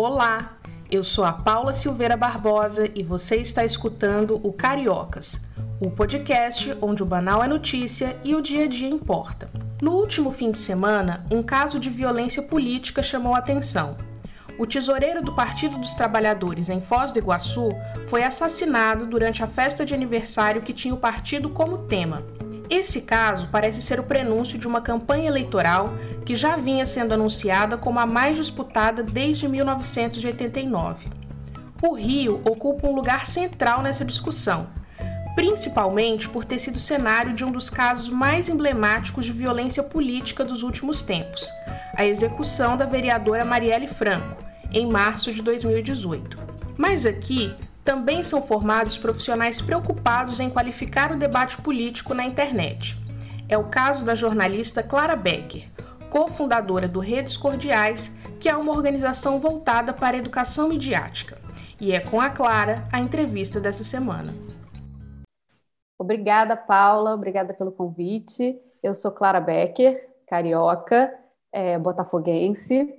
Olá, eu sou a Paula Silveira Barbosa e você está escutando o Cariocas, o podcast onde o banal é notícia e o dia a dia importa. No último fim de semana, um caso de violência política chamou a atenção. O tesoureiro do Partido dos Trabalhadores em Foz do Iguaçu foi assassinado durante a festa de aniversário que tinha o partido como tema. Esse caso parece ser o prenúncio de uma campanha eleitoral que já vinha sendo anunciada como a mais disputada desde 1989. O Rio ocupa um lugar central nessa discussão, principalmente por ter sido cenário de um dos casos mais emblemáticos de violência política dos últimos tempos, a execução da vereadora Marielle Franco, em março de 2018. Mas aqui também são formados profissionais preocupados em qualificar o debate político na internet. É o caso da jornalista Clara Becker, cofundadora do Redes Cordiais, que é uma organização voltada para a educação midiática. E é com a Clara a entrevista dessa semana. Obrigada, Paula, obrigada pelo convite. Eu sou Clara Becker, carioca, é, botafoguense,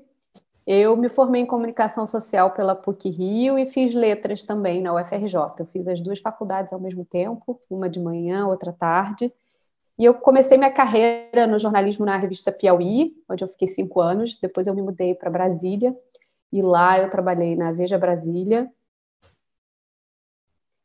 eu me formei em comunicação social pela PUC Rio e fiz letras também na UFRJ. Eu fiz as duas faculdades ao mesmo tempo, uma de manhã, outra tarde. E eu comecei minha carreira no jornalismo na revista Piauí, onde eu fiquei cinco anos. Depois eu me mudei para Brasília e lá eu trabalhei na Veja Brasília.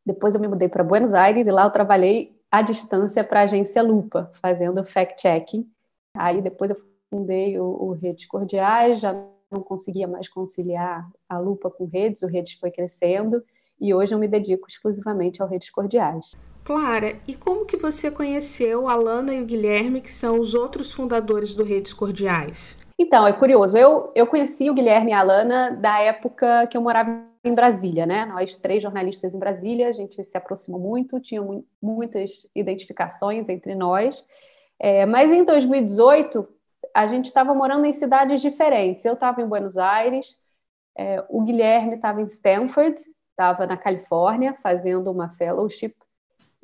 Depois eu me mudei para Buenos Aires e lá eu trabalhei à distância para a agência Lupa, fazendo fact-checking. Aí depois eu fundei o, o Redes Cordiais, já não conseguia mais conciliar a lupa com redes, o redes foi crescendo e hoje eu me dedico exclusivamente ao redes cordiais. Clara, e como que você conheceu a Lana e o Guilherme, que são os outros fundadores do Redes Cordiais? Então, é curioso. Eu, eu conheci o Guilherme e a Lana da época que eu morava em Brasília, né? Nós três jornalistas em Brasília, a gente se aproximou muito, tinha muitas identificações entre nós. É, mas em 2018, a gente estava morando em cidades diferentes. Eu estava em Buenos Aires, é, o Guilherme estava em Stanford, estava na Califórnia fazendo uma fellowship,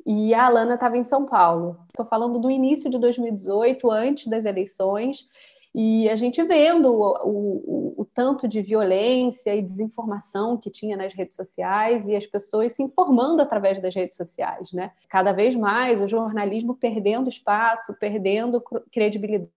e a Alana estava em São Paulo. Estou falando do início de 2018, antes das eleições, e a gente vendo o, o, o, tanto de violência e desinformação que tinha nas redes sociais e as pessoas se informando através das redes sociais, né? Cada vez mais o jornalismo perdendo espaço, perdendo credibilidade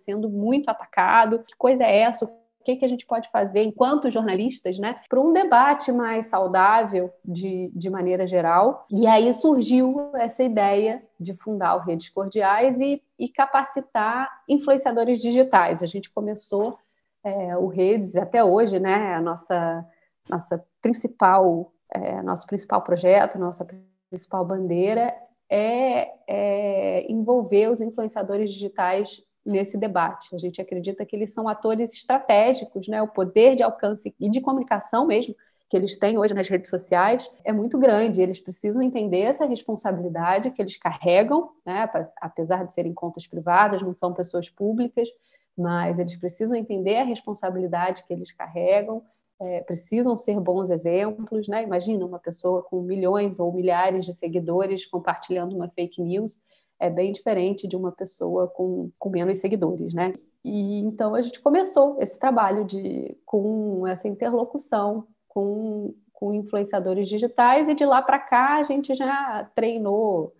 sendo muito atacado. Que coisa é essa? O que, que a gente pode fazer enquanto jornalistas, né, para um debate mais saudável de, de maneira geral. E aí surgiu essa ideia de fundar o Redes Cordiais e, e capacitar influenciadores digitais. A gente começou é, o Redes até hoje, né, a nossa, nossa principal, é, nosso principal projeto, nossa principal bandeira é, é envolver os influenciadores digitais nesse debate. A gente acredita que eles são atores estratégicos, né? O poder de alcance e de comunicação mesmo que eles têm hoje nas redes sociais é muito grande. Eles precisam entender essa responsabilidade que eles carregam, né? apesar de serem contas privadas, não são pessoas públicas, mas eles precisam entender a responsabilidade que eles carregam, é, precisam ser bons exemplos. Né? Imagina uma pessoa com milhões ou milhares de seguidores compartilhando uma fake news é bem diferente de uma pessoa com, com menos seguidores, né? E então a gente começou esse trabalho de com essa interlocução com, com influenciadores digitais e de lá para cá a gente já treinou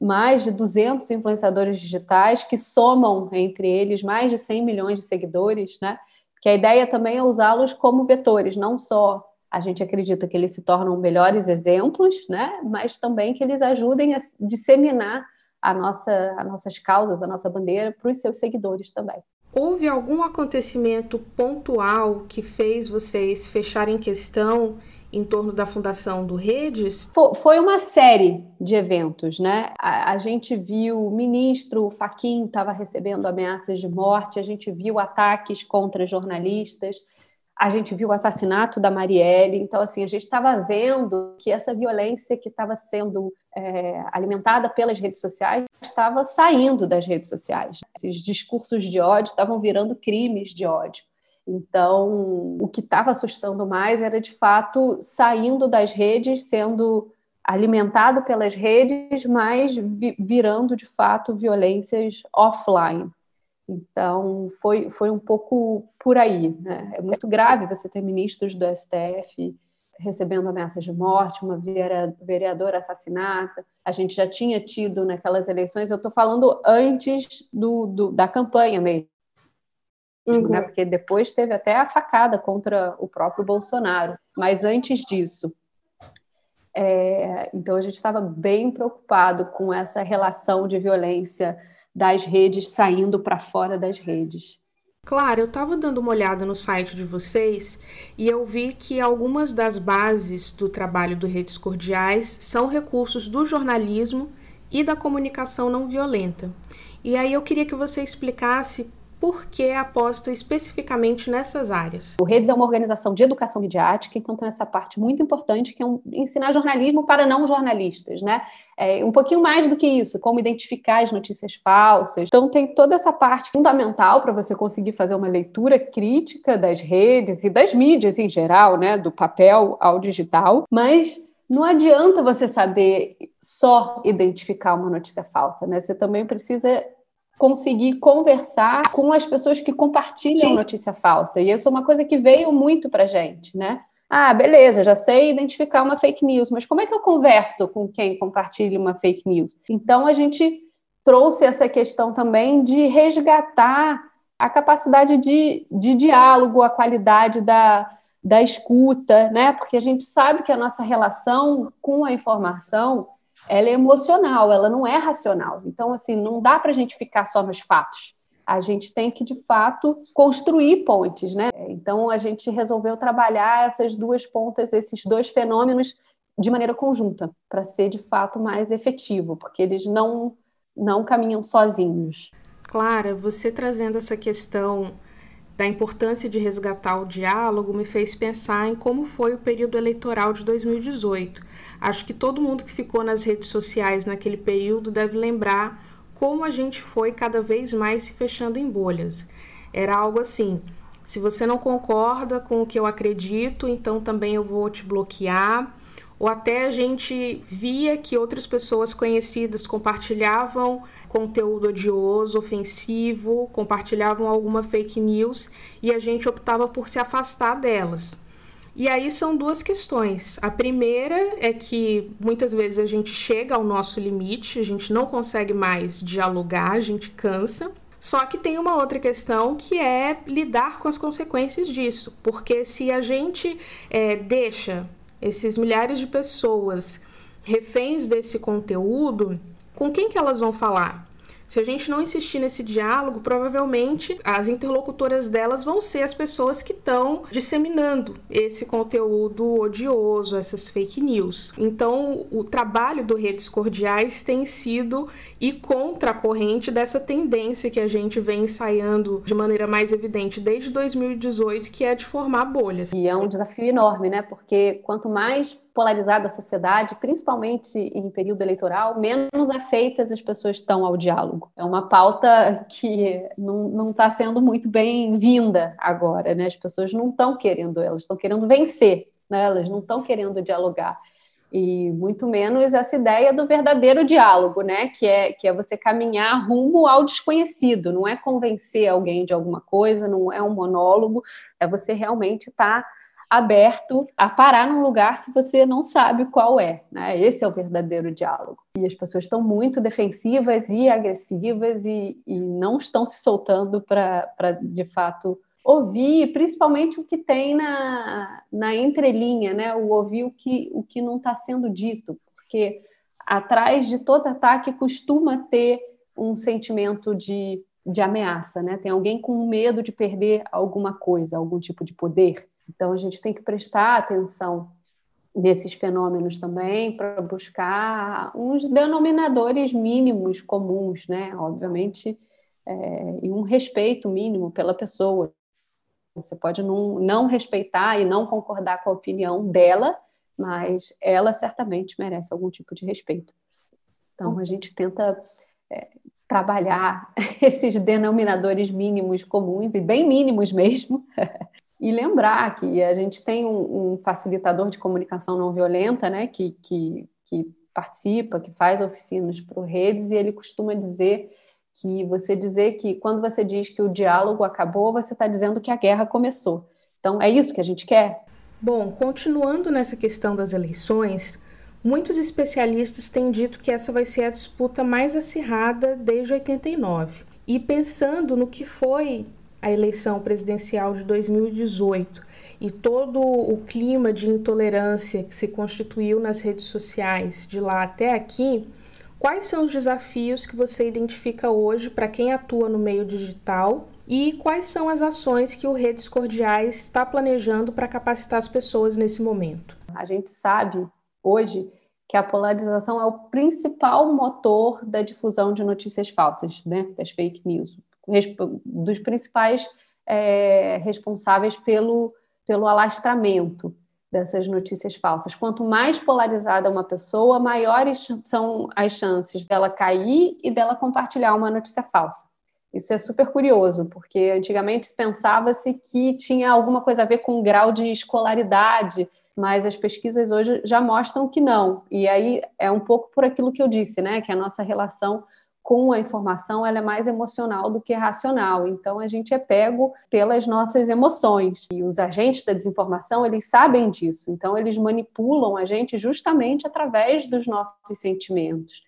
mais de 200 influenciadores digitais que somam entre eles mais de 100 milhões de seguidores, né? Que a ideia também é usá-los como vetores, não só a gente acredita que eles se tornam melhores exemplos, né? Mas também que eles ajudem a disseminar a nossa, as nossas causas, a nossa bandeira para os seus seguidores também. Houve algum acontecimento pontual que fez vocês fecharem questão em torno da fundação do Redes? Foi uma série de eventos, né? A, a gente viu o ministro Faquim estava recebendo ameaças de morte, a gente viu ataques contra jornalistas, a gente viu o assassinato da Marielle, então assim a gente estava vendo que essa violência que estava sendo é, alimentada pelas redes sociais estava saindo das redes sociais. Esses discursos de ódio estavam virando crimes de ódio. Então, o que estava assustando mais era de fato saindo das redes, sendo alimentado pelas redes, mas virando de fato violências offline. Então, foi, foi um pouco por aí. Né? É muito grave você ter ministros do STF recebendo ameaças de morte, uma vereadora assassinada. A gente já tinha tido naquelas eleições, eu estou falando antes do, do, da campanha mesmo, uhum. né? porque depois teve até a facada contra o próprio Bolsonaro. Mas antes disso, é, então a gente estava bem preocupado com essa relação de violência das redes saindo para fora das redes. Claro, eu estava dando uma olhada no site de vocês e eu vi que algumas das bases do trabalho do Redes Cordiais são recursos do jornalismo e da comunicação não violenta. E aí eu queria que você explicasse por que aposta especificamente nessas áreas? O Redes é uma organização de educação midiática, então tem essa parte muito importante que é um, ensinar jornalismo para não jornalistas, né? É, um pouquinho mais do que isso, como identificar as notícias falsas. Então tem toda essa parte fundamental para você conseguir fazer uma leitura crítica das redes e das mídias em geral, né? Do papel ao digital, mas não adianta você saber só identificar uma notícia falsa, né? Você também precisa conseguir conversar com as pessoas que compartilham Sim. notícia falsa. E isso é uma coisa que veio muito para gente, né? Ah, beleza, já sei identificar uma fake news, mas como é que eu converso com quem compartilha uma fake news? Então a gente trouxe essa questão também de resgatar a capacidade de, de diálogo, a qualidade da, da escuta, né? Porque a gente sabe que a nossa relação com a informação ela é emocional, ela não é racional. Então, assim, não dá para a gente ficar só nos fatos. A gente tem que, de fato, construir pontes, né? Então, a gente resolveu trabalhar essas duas pontas, esses dois fenômenos de maneira conjunta, para ser, de fato, mais efetivo, porque eles não, não caminham sozinhos. Clara, você trazendo essa questão da importância de resgatar o diálogo me fez pensar em como foi o período eleitoral de 2018 Acho que todo mundo que ficou nas redes sociais naquele período deve lembrar como a gente foi cada vez mais se fechando em bolhas. Era algo assim: se você não concorda com o que eu acredito, então também eu vou te bloquear. Ou até a gente via que outras pessoas conhecidas compartilhavam conteúdo odioso, ofensivo, compartilhavam alguma fake news e a gente optava por se afastar delas. E aí são duas questões. A primeira é que muitas vezes a gente chega ao nosso limite, a gente não consegue mais dialogar, a gente cansa. Só que tem uma outra questão que é lidar com as consequências disso, porque se a gente é, deixa esses milhares de pessoas reféns desse conteúdo, com quem que elas vão falar? Se a gente não insistir nesse diálogo, provavelmente as interlocutoras delas vão ser as pessoas que estão disseminando esse conteúdo odioso, essas fake news. Então, o trabalho do Redes Cordiais tem sido ir contra a corrente dessa tendência que a gente vem ensaiando de maneira mais evidente desde 2018, que é de formar bolhas. E é um desafio enorme, né? Porque quanto mais polarizada a sociedade, principalmente em período eleitoral, menos afeitas as pessoas estão ao diálogo. É uma pauta que não está sendo muito bem-vinda agora, né? As pessoas não estão querendo, elas estão querendo vencer, né? elas não estão querendo dialogar. E muito menos essa ideia do verdadeiro diálogo, né? Que é, que é você caminhar rumo ao desconhecido, não é convencer alguém de alguma coisa, não é um monólogo, é você realmente estar. Tá aberto a parar num lugar que você não sabe qual é. Né? Esse é o verdadeiro diálogo. E as pessoas estão muito defensivas e agressivas e, e não estão se soltando para, de fato, ouvir, principalmente o que tem na, na entrelinha, né? o ouvir o que, o que não está sendo dito, porque atrás de todo ataque costuma ter um sentimento de, de ameaça, né? Tem alguém com medo de perder alguma coisa, algum tipo de poder. Então, a gente tem que prestar atenção nesses fenômenos também para buscar uns denominadores mínimos comuns, né? Obviamente, é, e um respeito mínimo pela pessoa. Você pode não, não respeitar e não concordar com a opinião dela, mas ela certamente merece algum tipo de respeito. Então, a gente tenta é, trabalhar esses denominadores mínimos comuns, e bem mínimos mesmo, E lembrar que a gente tem um, um facilitador de comunicação não violenta, né, que, que, que participa, que faz oficinas para redes, e ele costuma dizer que você dizer que quando você diz que o diálogo acabou, você está dizendo que a guerra começou. Então, é isso que a gente quer? Bom, continuando nessa questão das eleições, muitos especialistas têm dito que essa vai ser a disputa mais acirrada desde 89. E pensando no que foi a eleição presidencial de 2018 e todo o clima de intolerância que se constituiu nas redes sociais de lá até aqui, quais são os desafios que você identifica hoje para quem atua no meio digital e quais são as ações que o Redes Cordiais está planejando para capacitar as pessoas nesse momento? A gente sabe hoje que a polarização é o principal motor da difusão de notícias falsas, né, das fake news, dos principais é, responsáveis pelo, pelo alastramento dessas notícias falsas. Quanto mais polarizada uma pessoa, maiores são as chances dela cair e dela compartilhar uma notícia falsa. Isso é super curioso, porque antigamente pensava-se que tinha alguma coisa a ver com o grau de escolaridade, mas as pesquisas hoje já mostram que não. E aí é um pouco por aquilo que eu disse, né, que a nossa relação com a informação ela é mais emocional do que racional. Então a gente é pego pelas nossas emoções. E os agentes da desinformação, eles sabem disso. Então eles manipulam a gente justamente através dos nossos sentimentos.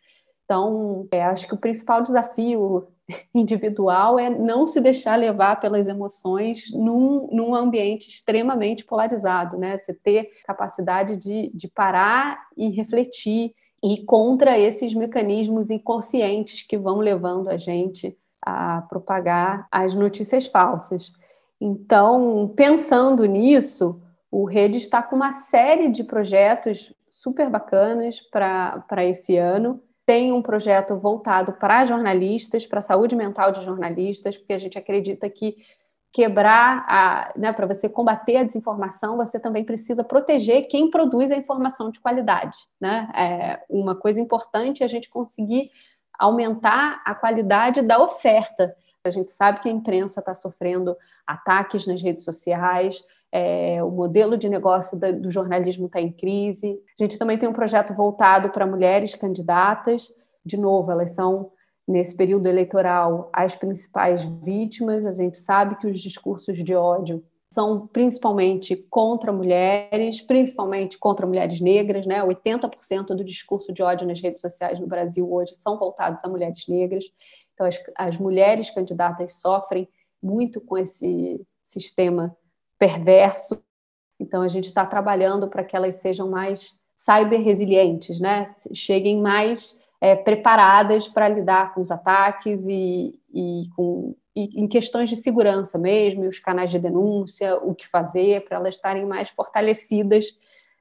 Então, é, acho que o principal desafio individual é não se deixar levar pelas emoções num, num ambiente extremamente polarizado, né? Você ter capacidade de, de parar e refletir e contra esses mecanismos inconscientes que vão levando a gente a propagar as notícias falsas. Então, pensando nisso, o Rede está com uma série de projetos super bacanas para esse ano tem um projeto voltado para jornalistas, para a saúde mental de jornalistas, porque a gente acredita que quebrar a, né, para você combater a desinformação, você também precisa proteger quem produz a informação de qualidade, né? É uma coisa importante é a gente conseguir aumentar a qualidade da oferta. A gente sabe que a imprensa está sofrendo ataques nas redes sociais, é, o modelo de negócio do jornalismo está em crise. A gente também tem um projeto voltado para mulheres candidatas. De novo, elas são, nesse período eleitoral, as principais vítimas. A gente sabe que os discursos de ódio são principalmente contra mulheres, principalmente contra mulheres negras, né? 80% do discurso de ódio nas redes sociais no Brasil hoje são voltados a mulheres negras. Então, as, as mulheres candidatas sofrem muito com esse sistema perverso. Então, a gente está trabalhando para que elas sejam mais cyber resilientes, né? Cheguem mais é, preparadas para lidar com os ataques e, e, com, e em questões de segurança mesmo, e os canais de denúncia, o que fazer, para elas estarem mais fortalecidas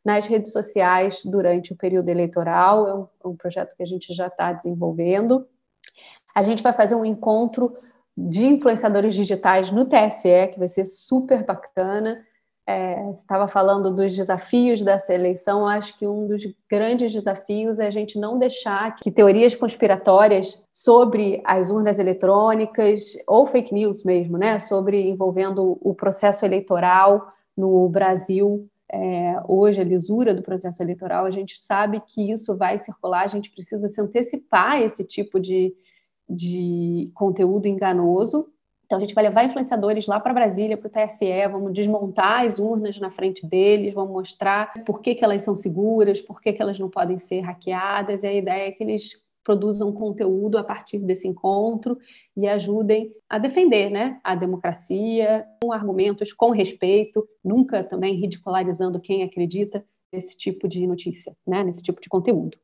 nas redes sociais durante o período eleitoral. É um, é um projeto que a gente já está desenvolvendo. A gente vai fazer um encontro de influenciadores digitais no TSE, que vai ser super bacana. É, estava falando dos desafios dessa eleição, acho que um dos grandes desafios é a gente não deixar que teorias conspiratórias sobre as urnas eletrônicas, ou fake news mesmo, né, sobre envolvendo o processo eleitoral no Brasil, é, hoje, a lisura do processo eleitoral, a gente sabe que isso vai circular, a gente precisa se antecipar a esse tipo de, de conteúdo enganoso. Então, a gente vai levar influenciadores lá para Brasília, para o TSE, vamos desmontar as urnas na frente deles, vamos mostrar por que, que elas são seguras, por que, que elas não podem ser hackeadas, e a ideia é que eles produzam conteúdo a partir desse encontro e ajudem a defender né, a democracia com argumentos, com respeito, nunca também ridicularizando quem acredita nesse tipo de notícia, né, nesse tipo de conteúdo.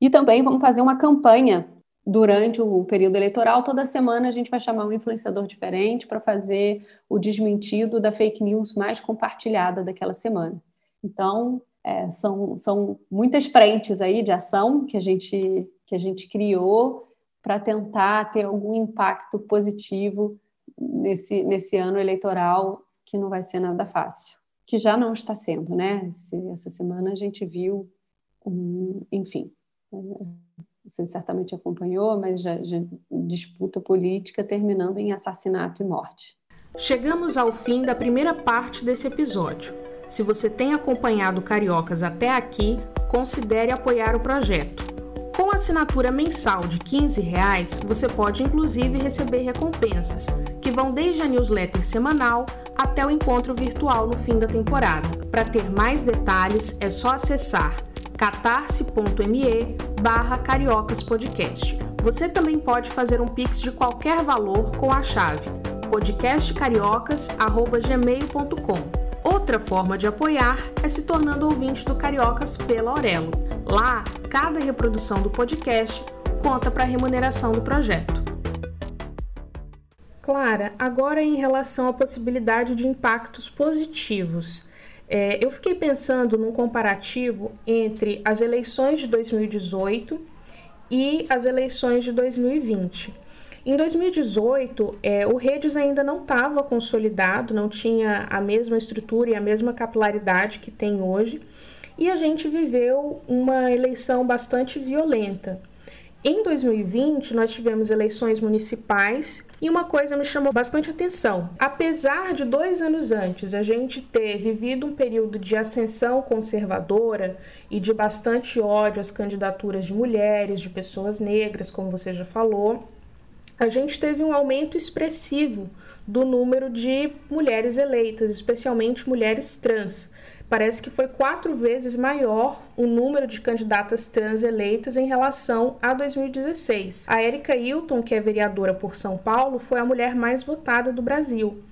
E também vamos fazer uma campanha durante o período eleitoral, toda semana a gente vai chamar um influenciador diferente para fazer o desmentido da fake news mais compartilhada daquela semana. Então, é, são, são muitas frentes aí de ação que a gente, que a gente criou para tentar ter algum impacto positivo nesse, nesse ano eleitoral, que não vai ser nada fácil. Que já não está sendo, né? essa semana a gente viu, um, enfim, você certamente acompanhou, mas já, já disputa política terminando em assassinato e morte. Chegamos ao fim da primeira parte desse episódio. Se você tem acompanhado Cariocas até aqui, considere apoiar o projeto. Com assinatura mensal de 15 reais, você pode inclusive receber recompensas, que vão desde a newsletter semanal até o encontro virtual no fim da temporada. Para ter mais detalhes, é só acessar catarse.me barra cariocaspodcast. Você também pode fazer um pix de qualquer valor com a chave podcastcariocas.gmail.com. Outra forma de apoiar é se tornando ouvinte do Cariocas pela Aurelo. Lá, cada reprodução do podcast conta para a remuneração do projeto. Clara, agora em relação à possibilidade de impactos positivos. É, eu fiquei pensando num comparativo entre as eleições de 2018 e as eleições de 2020. Em 2018, é, o Redes ainda não estava consolidado, não tinha a mesma estrutura e a mesma capilaridade que tem hoje, e a gente viveu uma eleição bastante violenta. Em 2020, nós tivemos eleições municipais e uma coisa me chamou bastante atenção. Apesar de dois anos antes a gente ter vivido um período de ascensão conservadora e de bastante ódio às candidaturas de mulheres, de pessoas negras, como você já falou, a gente teve um aumento expressivo do número de mulheres eleitas, especialmente mulheres trans. Parece que foi quatro vezes maior o número de candidatas trans eleitas em relação a 2016. A Érica Hilton, que é vereadora por São Paulo, foi a mulher mais votada do Brasil.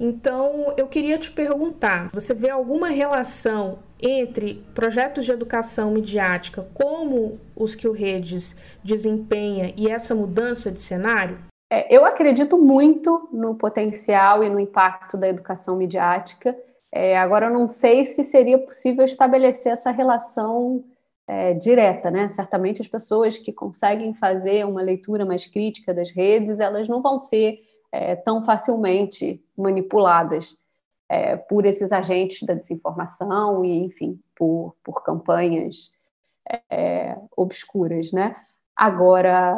Então, eu queria te perguntar: você vê alguma relação entre projetos de educação midiática como os que o Redes desempenha e essa mudança de cenário? É, eu acredito muito no potencial e no impacto da educação midiática. É, agora, eu não sei se seria possível estabelecer essa relação é, direta, né? Certamente as pessoas que conseguem fazer uma leitura mais crítica das redes, elas não vão ser é, tão facilmente manipuladas é, por esses agentes da desinformação e, enfim, por, por campanhas é, obscuras, né? Agora,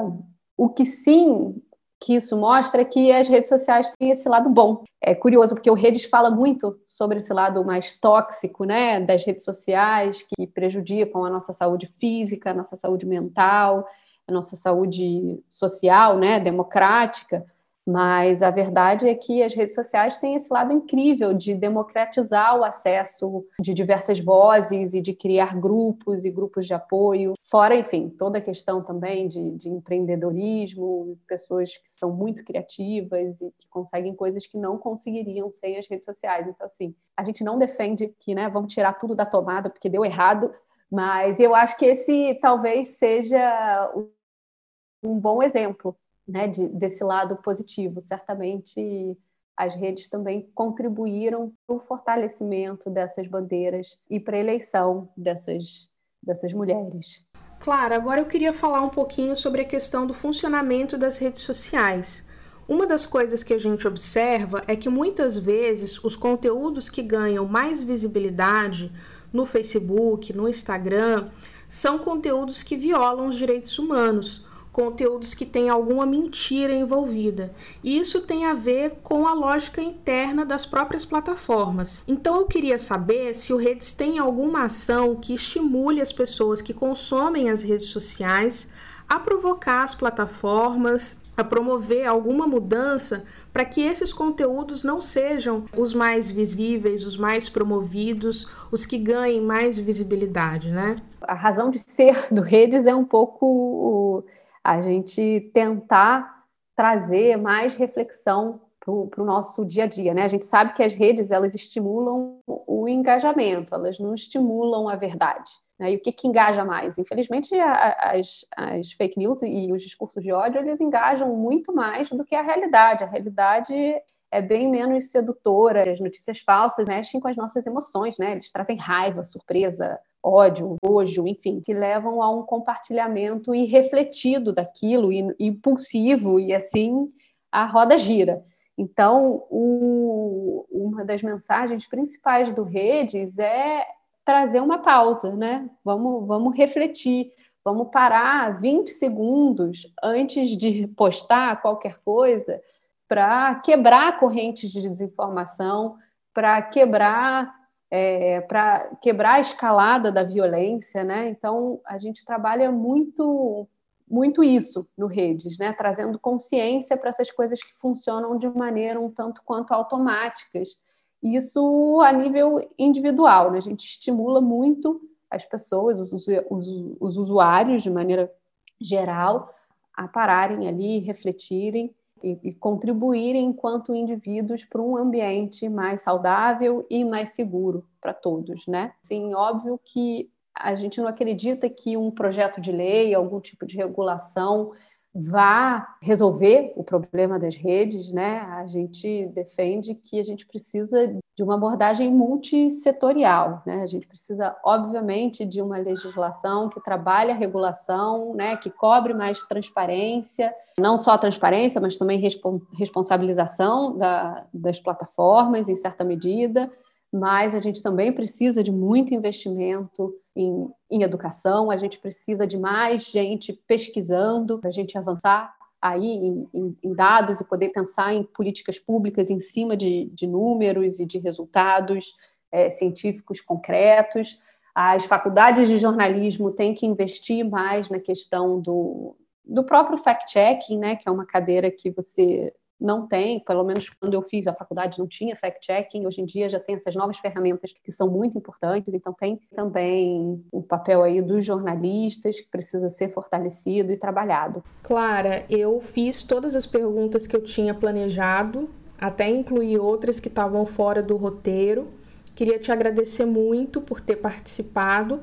o que sim que isso mostra é que as redes sociais têm esse lado bom. É curioso, porque o Redes fala muito sobre esse lado mais tóxico né, das redes sociais, que prejudicam a nossa saúde física, a nossa saúde mental, a nossa saúde social, né, democrática. Mas a verdade é que as redes sociais têm esse lado incrível de democratizar o acesso de diversas vozes e de criar grupos e grupos de apoio. Fora, enfim, toda a questão também de, de empreendedorismo, pessoas que são muito criativas e que conseguem coisas que não conseguiriam sem as redes sociais. Então, assim, a gente não defende que, né, vamos tirar tudo da tomada porque deu errado, mas eu acho que esse talvez seja um bom exemplo né, de, desse lado positivo. Certamente as redes também contribuíram para o fortalecimento dessas bandeiras e para a eleição dessas, dessas mulheres. Claro, agora eu queria falar um pouquinho sobre a questão do funcionamento das redes sociais. Uma das coisas que a gente observa é que muitas vezes os conteúdos que ganham mais visibilidade no Facebook, no Instagram, são conteúdos que violam os direitos humanos conteúdos que têm alguma mentira envolvida. E isso tem a ver com a lógica interna das próprias plataformas. Então eu queria saber se o Redes tem alguma ação que estimule as pessoas que consomem as redes sociais a provocar as plataformas, a promover alguma mudança para que esses conteúdos não sejam os mais visíveis, os mais promovidos, os que ganhem mais visibilidade, né? A razão de ser do Redes é um pouco a gente tentar trazer mais reflexão para o nosso dia a dia, né? A gente sabe que as redes elas estimulam o engajamento, elas não estimulam a verdade. Né? E o que, que engaja mais? Infelizmente, as, as fake news e os discursos de ódio eles engajam muito mais do que a realidade. A realidade é bem menos sedutora. As notícias falsas mexem com as nossas emoções, né? Eles trazem raiva, surpresa, ódio, nojo, enfim, que levam a um compartilhamento irrefletido daquilo, impulsivo, e assim a roda gira. Então, o, uma das mensagens principais do Redes é trazer uma pausa, né? Vamos, vamos refletir, vamos parar 20 segundos antes de postar qualquer coisa para quebrar correntes de desinformação, para quebrar é, para quebrar a escalada da violência, né? Então a gente trabalha muito muito isso no redes, né? Trazendo consciência para essas coisas que funcionam de maneira um tanto quanto automáticas. Isso a nível individual, né? A gente estimula muito as pessoas, os, os, os usuários de maneira geral, a pararem ali, refletirem e, e contribuírem enquanto indivíduos para um ambiente mais saudável e mais seguro para todos, né? Sim, óbvio que a gente não acredita que um projeto de lei, algum tipo de regulação vá resolver o problema das redes, né? A gente defende que a gente precisa de uma abordagem multissetorial, né? A gente precisa, obviamente, de uma legislação que trabalhe a regulação, né? Que cobre mais transparência, não só transparência, mas também responsabilização da, das plataformas, em certa medida. Mas a gente também precisa de muito investimento em, em educação, a gente precisa de mais gente pesquisando para a gente avançar aí em, em, em, dados e poder pensar em políticas públicas em cima de, de números e de resultados é, científicos concretos. As faculdades de jornalismo têm que investir mais na questão do, do próprio fact-checking, né, que é uma cadeira que você não tem, pelo menos quando eu fiz a faculdade não tinha fact-checking, hoje em dia já tem essas novas ferramentas que são muito importantes, então tem também o papel aí dos jornalistas que precisa ser fortalecido e trabalhado. Clara, eu fiz todas as perguntas que eu tinha planejado, até incluir outras que estavam fora do roteiro. Queria te agradecer muito por ter participado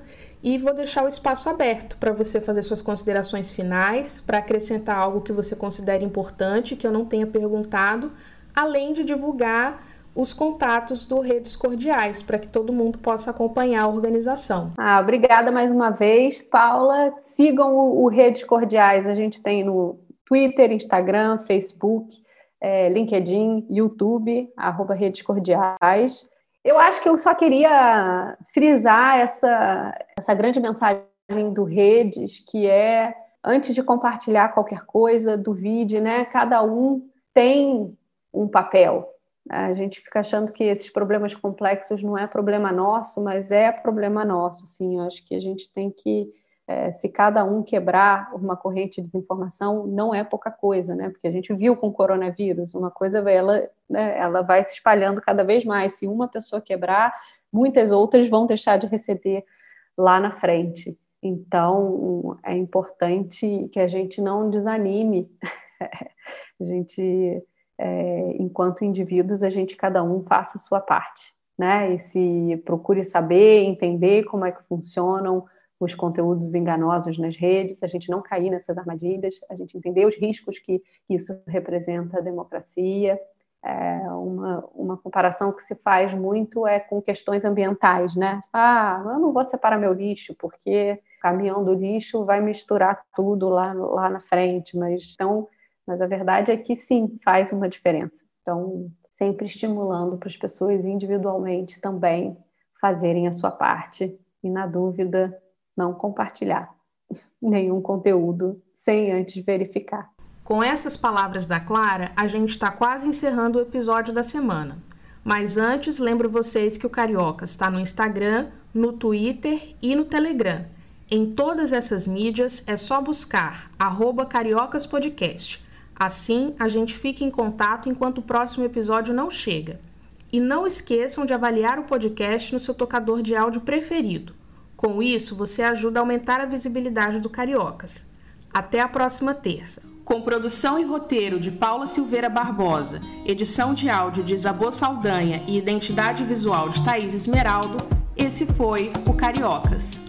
e vou deixar o espaço aberto para você fazer suas considerações finais, para acrescentar algo que você considere importante, que eu não tenha perguntado, além de divulgar os contatos do Redes Cordiais, para que todo mundo possa acompanhar a organização. Ah, obrigada mais uma vez, Paula. Sigam o, o Redes Cordiais, a gente tem no Twitter, Instagram, Facebook, é, LinkedIn, YouTube, arroba Redes Cordiais. Eu acho que eu só queria frisar essa, essa grande mensagem do Redes, que é antes de compartilhar qualquer coisa, duvide, né? Cada um tem um papel. A gente fica achando que esses problemas complexos não é problema nosso, mas é problema nosso. Sim, eu acho que a gente tem que é, se cada um quebrar uma corrente de desinformação, não é pouca coisa, né? Porque a gente viu com o coronavírus, uma coisa ela, né, ela vai se espalhando cada vez mais. Se uma pessoa quebrar, muitas outras vão deixar de receber lá na frente. Então, é importante que a gente não desanime. a gente, é, enquanto indivíduos, a gente cada um faça a sua parte, né? E se procure saber, entender como é que funcionam os conteúdos enganosos nas redes, a gente não cair nessas armadilhas, a gente entender os riscos que isso representa a democracia. É uma, uma comparação que se faz muito é com questões ambientais, né? Ah, eu não vou separar meu lixo porque o caminhão do lixo vai misturar tudo lá, lá na frente, mas então, mas a verdade é que sim, faz uma diferença. Então, sempre estimulando para as pessoas individualmente também fazerem a sua parte e na dúvida não compartilhar nenhum conteúdo sem antes verificar. Com essas palavras da Clara, a gente está quase encerrando o episódio da semana. Mas antes, lembro vocês que o Carioca está no Instagram, no Twitter e no Telegram. Em todas essas mídias é só buscar @cariocaspodcast. Assim, a gente fica em contato enquanto o próximo episódio não chega. E não esqueçam de avaliar o podcast no seu tocador de áudio preferido. Com isso, você ajuda a aumentar a visibilidade do Cariocas. Até a próxima terça. Com produção e roteiro de Paula Silveira Barbosa, edição de áudio de Isabô Saldanha e identidade visual de Thaís Esmeraldo, esse foi o Cariocas.